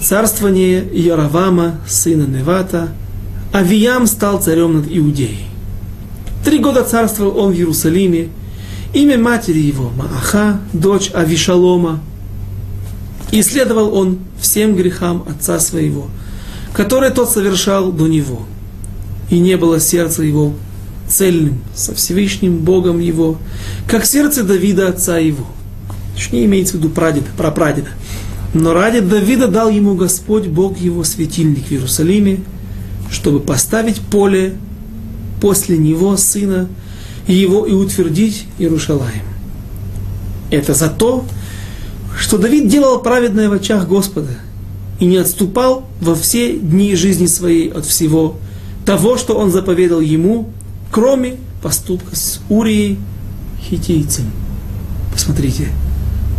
царствования Яровама, сына Невата, Авиям стал царем над Иудеей. Три года царствовал он в Иерусалиме. Имя матери его Мааха, дочь Авишалома. И исследовал он всем грехам отца своего, которые тот совершал до него – и не было сердце его цельным со Всевышним Богом его, как сердце Давида, отца его. Точнее, имеется в виду прадеда, прапрадеда. Но ради Давида дал ему Господь, Бог его, светильник в Иерусалиме, чтобы поставить поле после него сына его и утвердить Иерушалаем. Это за то, что Давид делал праведное в очах Господа и не отступал во все дни жизни своей от всего того, что он заповедал ему, кроме поступка с Урией хитийцем. Посмотрите,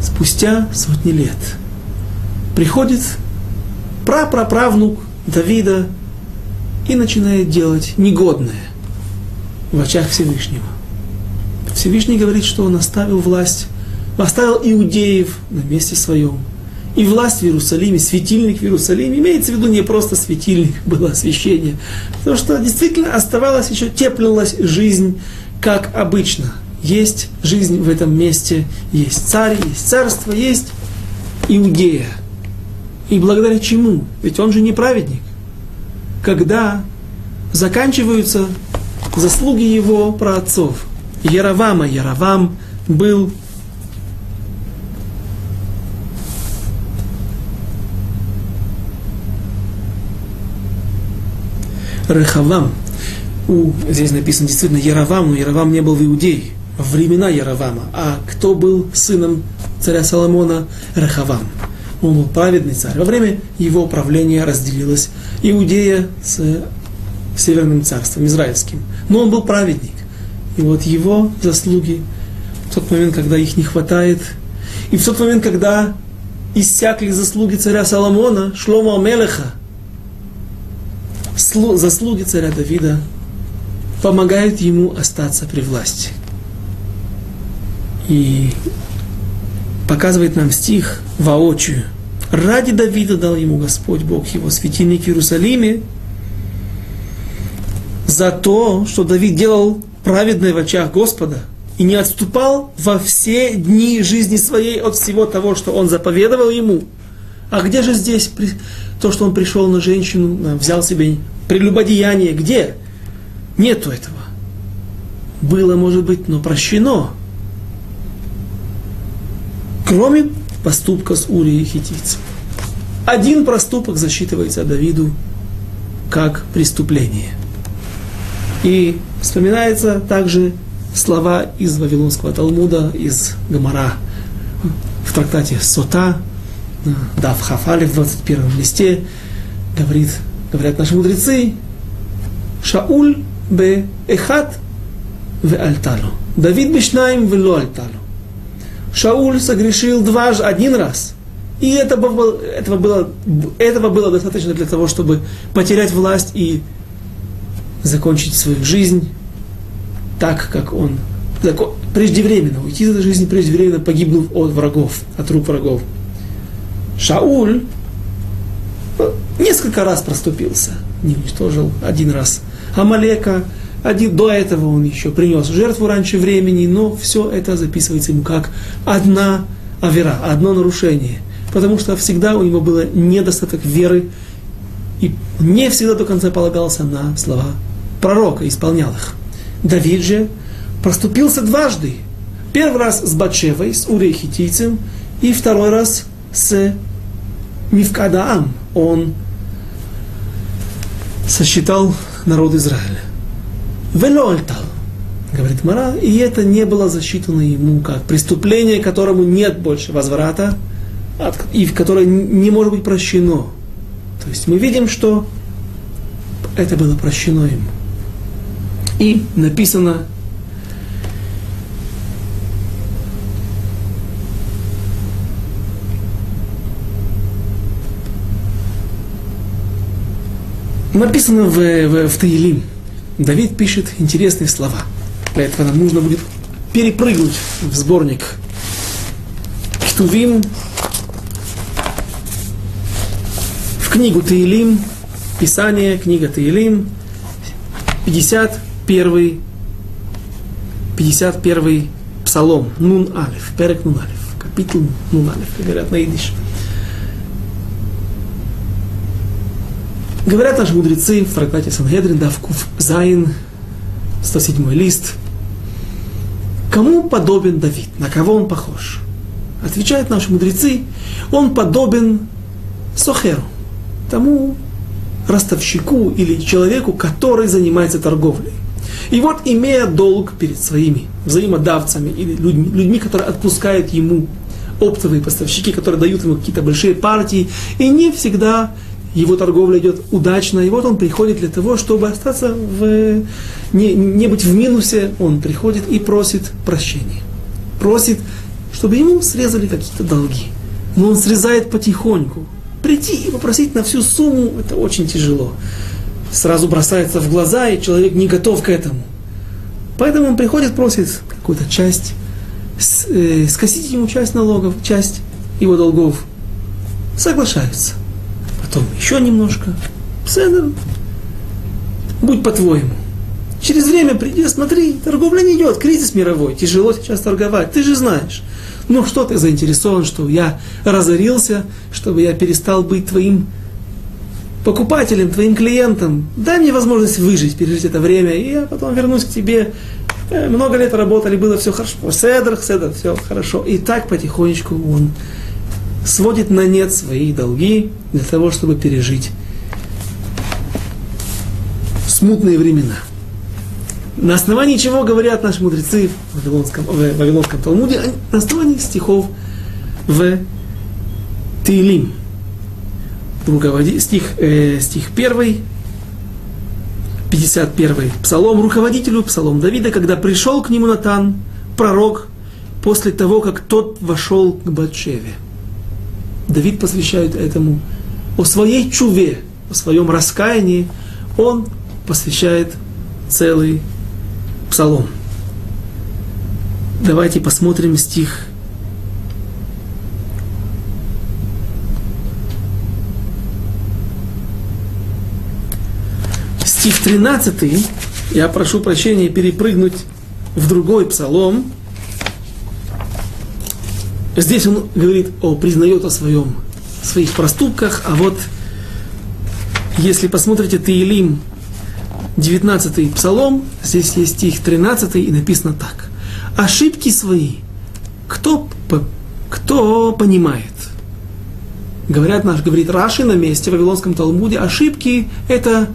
спустя сотни лет приходит прапраправнук Давида и начинает делать негодное в очах Всевышнего. Всевышний говорит, что он оставил власть оставил иудеев на месте своем. И власть в Иерусалиме, светильник в Иерусалиме, имеется в виду не просто светильник, <laughs> было освещение, потому что действительно оставалась еще, теплилась жизнь, как обычно. Есть жизнь в этом месте, есть царь, есть царство, есть Иудея. И благодаря чему? Ведь он же не праведник. Когда заканчиваются заслуги его праотцов. Яровама, Яровам был Рехавам. У, здесь написано действительно Яровам, но Яровам не был в Иудее. Во времена Яровама. А кто был сыном царя Соломона? Рехавам. Он был праведный царь. Во время его правления разделилась Иудея с Северным царством, израильским. Но он был праведник. И вот его заслуги в тот момент, когда их не хватает, и в тот момент, когда иссякли заслуги царя Соломона, Шлома Амелеха, заслуги царя Давида помогают ему остаться при власти. И показывает нам стих воочию. Ради Давида дал ему Господь Бог его светильник в Иерусалиме, за то, что Давид делал праведное в очах Господа и не отступал во все дни жизни своей от всего того, что он заповедовал ему. А где же здесь то, что он пришел на женщину, взял себе прелюбодеяние? Где? Нету этого. Было, может быть, но прощено. Кроме поступка с Урией Хитийцем. Один проступок засчитывается Давиду как преступление – и вспоминается также слова из Вавилонского Талмуда, из Гамара в трактате Сота, Дав Хафали в 21 листе, говорит, говорят наши мудрецы, Шауль бе эхат в альталу. Давид бешнаем вело альталу. Шауль согрешил дважды, один раз. И это было, этого, было, этого было достаточно для того, чтобы потерять власть и закончить свою жизнь так, как он преждевременно, уйти из этой жизни преждевременно, погибнув от врагов, от рук врагов. Шауль ну, несколько раз проступился, не уничтожил один раз Амалека, один, до этого он еще принес жертву раньше времени, но все это записывается ему как одна авера, одно нарушение. Потому что всегда у него было недостаток веры, и не всегда до конца полагался на слова пророка, исполнял их. Давид же проступился дважды. Первый раз с Батшевой, с Урей Хитийцем, и второй раз с Мивкадаам. Он сосчитал народ Израиля. Велоальтал, говорит Мара, и это не было засчитано ему как преступление, которому нет больше возврата, и в которое не может быть прощено. То есть мы видим, что это было прощено ему. И написано Написано в, в, в Таилим. Давид пишет интересные слова. Этого нам нужно будет перепрыгнуть в сборник Ктувим, в книгу Таилим, Писание, книга Таилим, 50 51, 51 псалом, Нун Алиф, Перек Нун Алиф, капитул Нун Алиф, говорят на идиш. Говорят наши мудрецы в трактате Сангедрин, Давкув Зайн, 107 лист. Кому подобен Давид? На кого он похож? Отвечают наши мудрецы, он подобен Сохеру, тому ростовщику или человеку, который занимается торговлей. И вот, имея долг перед своими взаимодавцами или людьми, людьми, которые отпускают ему оптовые поставщики, которые дают ему какие-то большие партии, и не всегда его торговля идет удачно, и вот он приходит для того, чтобы остаться в, не, не быть в минусе, он приходит и просит прощения. Просит, чтобы ему срезали какие-то долги. Но он срезает потихоньку. Прийти и попросить на всю сумму, это очень тяжело сразу бросается в глаза, и человек не готов к этому. Поэтому он приходит, просит какую-то часть, э, скосить ему часть налогов, часть его долгов. Соглашаются. Потом еще немножко. Седер, будь по-твоему. Через время приди, смотри, торговля не идет, кризис мировой, тяжело сейчас торговать, ты же знаешь. Ну что ты заинтересован, чтобы я разорился, чтобы я перестал быть твоим покупателем, твоим клиентом. Дай мне возможность выжить, пережить это время, и я потом вернусь к тебе. Э, много лет работали, было все хорошо. Седр, седр, все хорошо. И так потихонечку он сводит на нет свои долги для того, чтобы пережить смутные времена. На основании чего говорят наши мудрецы в Вавилонском, в Вавилонском Талмуде? На основании стихов в Тилим. Руководи, стих, э, стих 1, 51 псалом, руководителю, псалом Давида, когда пришел к нему Натан, пророк, после того, как тот вошел к Батшеве. Давид посвящает этому о своей чуве, о своем раскаянии, он посвящает целый псалом. Давайте посмотрим стих стих 13, я прошу прощения перепрыгнуть в другой псалом. Здесь он говорит о, признает о своем, своих проступках, а вот если посмотрите Таилим 19 псалом, здесь есть стих 13 и написано так. Ошибки свои кто, кто понимает? Говорят наш, говорит Раши на месте в Вавилонском Талмуде, ошибки это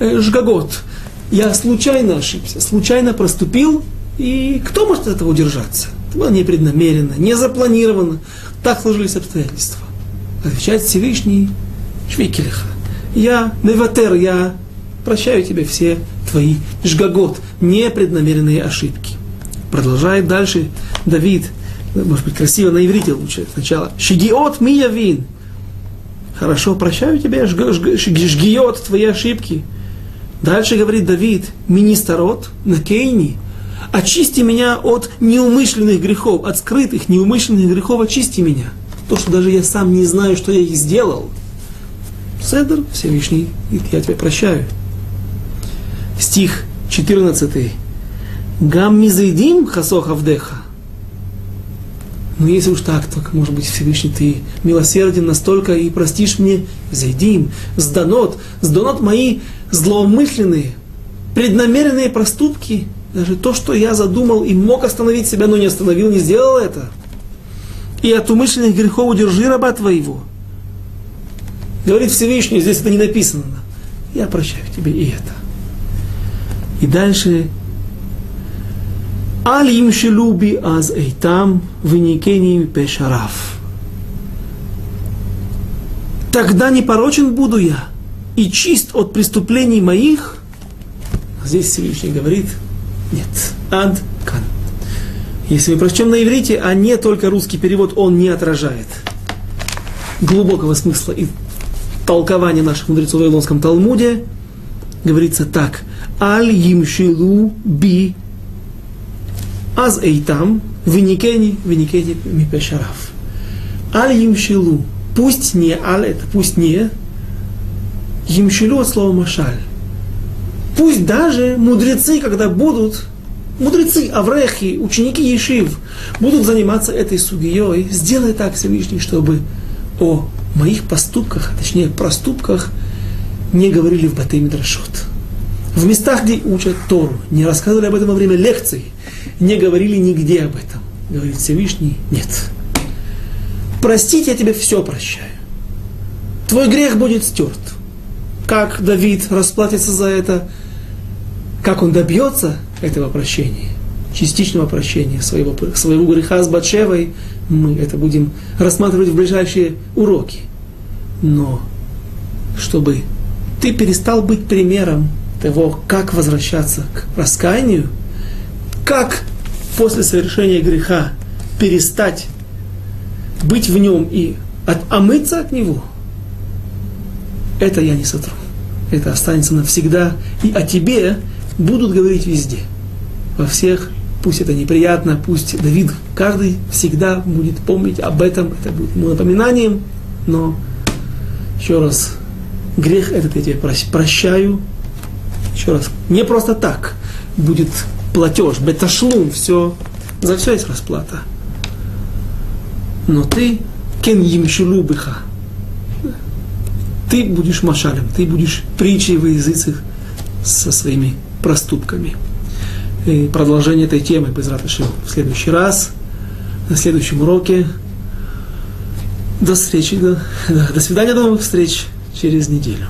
э, жгагот. Я случайно ошибся, случайно проступил, и кто может от этого удержаться? Это было непреднамеренно, не запланировано. Так сложились обстоятельства. Отвечает Всевышний Швейкелиха. Я Неватер, я прощаю тебе все твои жгагот, непреднамеренные ошибки. Продолжает дальше Давид, может быть, красиво на иврите лучше сначала. Шигиот миявин. Хорошо, прощаю тебе жгиот, твои ошибки. Дальше говорит Давид, министарот на кейни, очисти меня от неумышленных грехов, от скрытых неумышленных грехов, очисти меня. То, что даже я сам не знаю, что я их сделал. Седр Всевышний, я тебя прощаю стих 14. Гам мизайдим хасох авдеха. Но ну, если уж так, то, может быть, Всевышний, ты милосерден настолько и простишь мне, зайдим, сданот, сданот мои злоумышленные, преднамеренные проступки, даже то, что я задумал и мог остановить себя, но не остановил, не сделал это. И от умышленных грехов удержи раба твоего. Говорит Всевышний, здесь это не написано. Я прощаю тебе и это. И дальше Аль им шелуби аз эйтам веникени пешараф. Тогда не порочен буду я и чист от преступлений моих. Здесь Всевышний говорит, нет, ад кан. Если мы прочтем на иврите, а не только русский перевод, он не отражает глубокого смысла и толкования наших мудрецов в Вавилонском Талмуде, говорится так. Аль имшилу би аз эйтам веникени веникени мипешараф. Аль имшилу. Пусть не аль это, пусть не имшилу от слова машаль. Пусть даже мудрецы, когда будут, мудрецы, аврехи, ученики Ешив, будут заниматься этой сугией, сделай так, Всевышний, чтобы о моих поступках, а точнее проступках, не говорили в Батей Мидрашот в местах, где учат Тору, не рассказывали об этом во время лекций, не говорили нигде об этом. Говорит Всевышний, нет. Простить я тебе все прощаю. Твой грех будет стерт. Как Давид расплатится за это, как он добьется этого прощения, частичного прощения своего, своего греха с Батшевой, мы это будем рассматривать в ближайшие уроки. Но чтобы ты перестал быть примером того, как возвращаться к раскаянию, как после совершения греха перестать быть в нем и от, омыться от него, это я не сотру. Это останется навсегда. И о тебе будут говорить везде. Во всех пусть это неприятно, пусть Давид каждый всегда будет помнить об этом, это будет ему напоминанием, но еще раз, грех этот я тебе прощаю, еще раз, не просто так будет платеж, беташлум, все, за все есть расплата. Но ты, кен емшулубиха, ты будешь машалем, ты будешь притчей в языцах со своими проступками. И продолжение этой темы, без в следующий раз, на следующем уроке. До встречи, до, до свидания, до новых встреч через неделю.